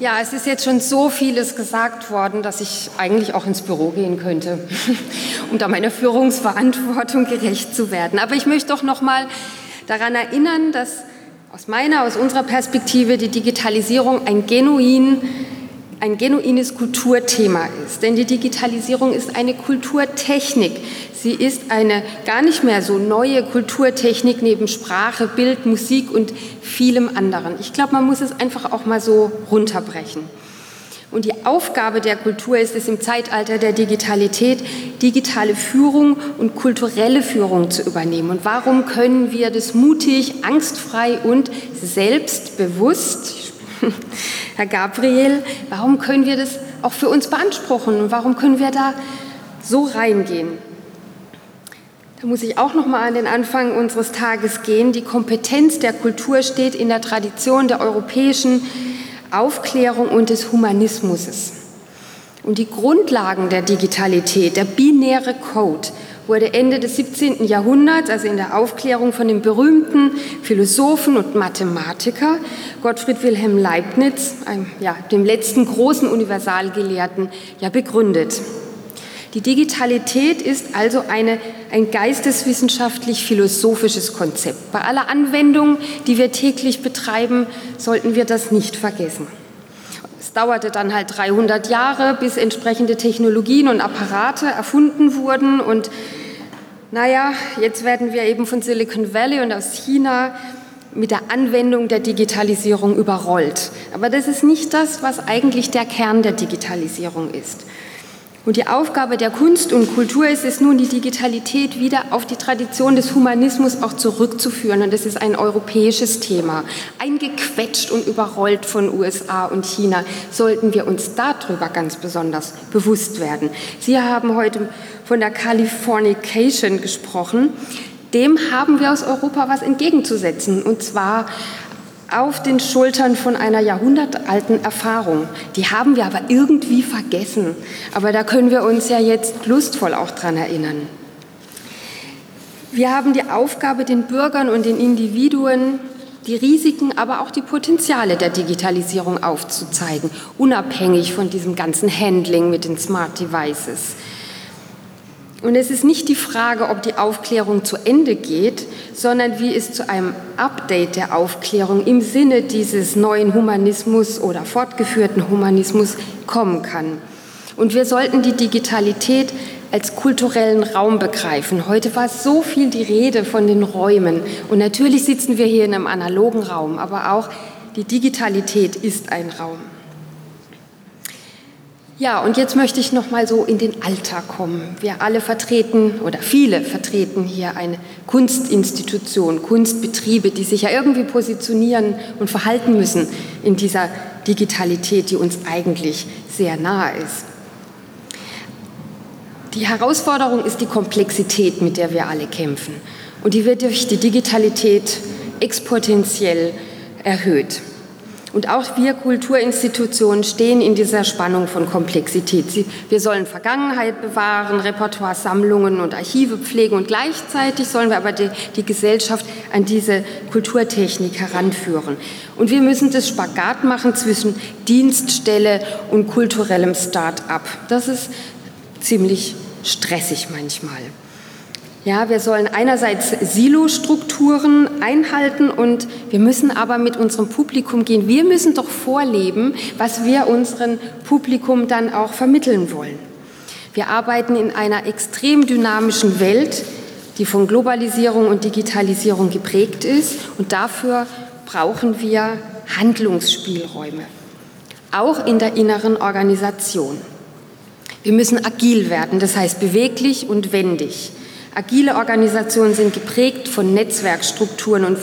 Ja, es ist jetzt schon so vieles gesagt worden, dass ich eigentlich auch ins Büro gehen könnte, um da meiner Führungsverantwortung gerecht zu werden. Aber ich möchte doch noch mal daran erinnern, dass aus meiner, aus unserer Perspektive die Digitalisierung ein genuin ein genuines Kulturthema ist. Denn die Digitalisierung ist eine Kulturtechnik. Sie ist eine gar nicht mehr so neue Kulturtechnik neben Sprache, Bild, Musik und vielem anderen. Ich glaube, man muss es einfach auch mal so runterbrechen. Und die Aufgabe der Kultur ist es im Zeitalter der Digitalität, digitale Führung und kulturelle Führung zu übernehmen. Und warum können wir das mutig, angstfrei und selbstbewusst, Herr Gabriel, warum können wir das auch für uns beanspruchen und warum können wir da so reingehen? Da muss ich auch noch mal an den Anfang unseres Tages gehen. Die Kompetenz der Kultur steht in der Tradition der europäischen Aufklärung und des Humanismus. Und die Grundlagen der Digitalität, der binäre Code, wurde Ende des 17. Jahrhunderts, also in der Aufklärung von dem berühmten Philosophen und Mathematiker Gottfried Wilhelm Leibniz, einem, ja, dem letzten großen Universalgelehrten, ja begründet. Die Digitalität ist also eine, ein geisteswissenschaftlich-philosophisches Konzept. Bei aller Anwendung, die wir täglich betreiben, sollten wir das nicht vergessen. Dauerte dann halt 300 Jahre, bis entsprechende Technologien und Apparate erfunden wurden. Und naja, jetzt werden wir eben von Silicon Valley und aus China mit der Anwendung der Digitalisierung überrollt. Aber das ist nicht das, was eigentlich der Kern der Digitalisierung ist. Und die Aufgabe der Kunst und Kultur ist es nun, die Digitalität wieder auf die Tradition des Humanismus auch zurückzuführen. Und das ist ein europäisches Thema. Eingequetscht und überrollt von USA und China sollten wir uns darüber ganz besonders bewusst werden. Sie haben heute von der Californication gesprochen. Dem haben wir aus Europa was entgegenzusetzen. Und zwar auf den Schultern von einer jahrhundertalten Erfahrung. Die haben wir aber irgendwie vergessen. Aber da können wir uns ja jetzt lustvoll auch dran erinnern. Wir haben die Aufgabe, den Bürgern und den Individuen die Risiken, aber auch die Potenziale der Digitalisierung aufzuzeigen, unabhängig von diesem ganzen Handling mit den Smart Devices. Und es ist nicht die Frage, ob die Aufklärung zu Ende geht, sondern wie es zu einem Update der Aufklärung im Sinne dieses neuen Humanismus oder fortgeführten Humanismus kommen kann. Und wir sollten die Digitalität als kulturellen Raum begreifen. Heute war so viel die Rede von den Räumen. Und natürlich sitzen wir hier in einem analogen Raum, aber auch die Digitalität ist ein Raum. Ja, und jetzt möchte ich noch mal so in den Alltag kommen. Wir alle vertreten oder viele vertreten hier eine Kunstinstitution, Kunstbetriebe, die sich ja irgendwie positionieren und verhalten müssen in dieser Digitalität, die uns eigentlich sehr nahe ist. Die Herausforderung ist die Komplexität, mit der wir alle kämpfen. Und die wird durch die Digitalität exponentiell erhöht. Und auch wir Kulturinstitutionen stehen in dieser Spannung von Komplexität. Wir sollen Vergangenheit bewahren, Repertoiresammlungen und Archive pflegen und gleichzeitig sollen wir aber die, die Gesellschaft an diese Kulturtechnik heranführen. Und wir müssen das Spagat machen zwischen Dienststelle und kulturellem Start-up. Das ist ziemlich stressig manchmal. Ja, wir sollen einerseits Silo-Strukturen einhalten und wir müssen aber mit unserem Publikum gehen. Wir müssen doch vorleben, was wir unserem Publikum dann auch vermitteln wollen. Wir arbeiten in einer extrem dynamischen Welt, die von Globalisierung und Digitalisierung geprägt ist und dafür brauchen wir Handlungsspielräume, auch in der inneren Organisation. Wir müssen agil werden, das heißt beweglich und wendig. Agile Organisationen sind geprägt von Netzwerkstrukturen und,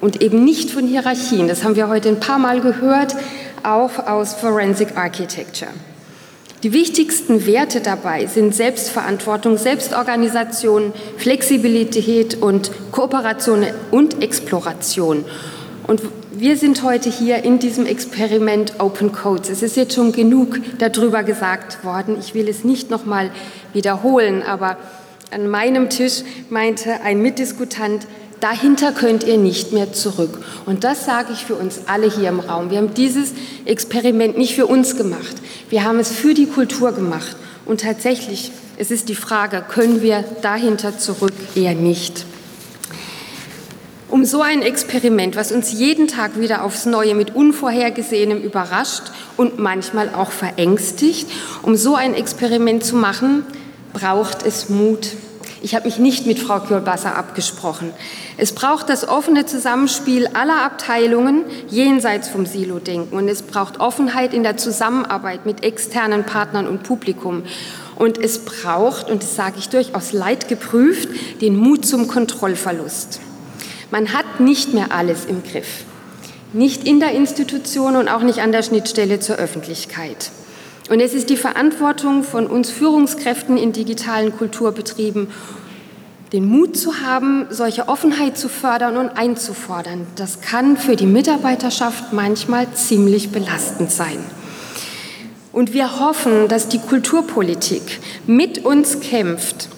und eben nicht von Hierarchien. Das haben wir heute ein paar Mal gehört, auch aus Forensic Architecture. Die wichtigsten Werte dabei sind Selbstverantwortung, Selbstorganisation, Flexibilität und Kooperation und Exploration. Und wir sind heute hier in diesem Experiment Open Codes. Es ist jetzt schon genug darüber gesagt worden. Ich will es nicht noch mal wiederholen, aber an meinem Tisch meinte ein Mitdiskutant, dahinter könnt ihr nicht mehr zurück. Und das sage ich für uns alle hier im Raum. Wir haben dieses Experiment nicht für uns gemacht. Wir haben es für die Kultur gemacht. Und tatsächlich, es ist die Frage, können wir dahinter zurück? Eher nicht. Um so ein Experiment, was uns jeden Tag wieder aufs Neue mit Unvorhergesehenem überrascht und manchmal auch verängstigt, um so ein Experiment zu machen, braucht es Mut. Ich habe mich nicht mit Frau Kjolbasser abgesprochen. Es braucht das offene Zusammenspiel aller Abteilungen jenseits vom Silo-Denken und es braucht Offenheit in der Zusammenarbeit mit externen Partnern und Publikum. Und es braucht, und das sage ich durchaus leidgeprüft, den Mut zum Kontrollverlust. Man hat nicht mehr alles im Griff. Nicht in der Institution und auch nicht an der Schnittstelle zur Öffentlichkeit. Und es ist die Verantwortung von uns Führungskräften in digitalen Kulturbetrieben, den Mut zu haben, solche Offenheit zu fördern und einzufordern. Das kann für die Mitarbeiterschaft manchmal ziemlich belastend sein. Und wir hoffen, dass die Kulturpolitik mit uns kämpft,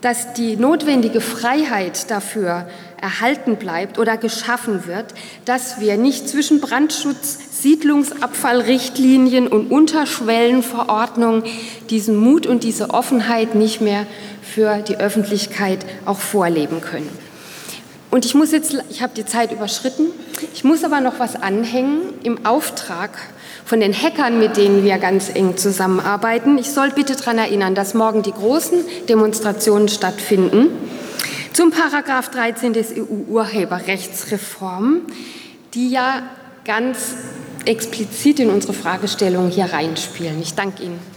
dass die notwendige Freiheit dafür erhalten bleibt oder geschaffen wird, dass wir nicht zwischen Brandschutz, Siedlungsabfallrichtlinien und Unterschwellenverordnungen diesen Mut und diese Offenheit nicht mehr für die Öffentlichkeit auch vorleben können. Und ich muss jetzt, ich habe die Zeit überschritten, ich muss aber noch was anhängen im Auftrag von den Hackern, mit denen wir ganz eng zusammenarbeiten. Ich soll bitte daran erinnern, dass morgen die großen Demonstrationen stattfinden zum Paragraph 13 des EU-Urheberrechtsreform, die ja ganz explizit in unsere Fragestellung hier reinspielen. Ich danke Ihnen.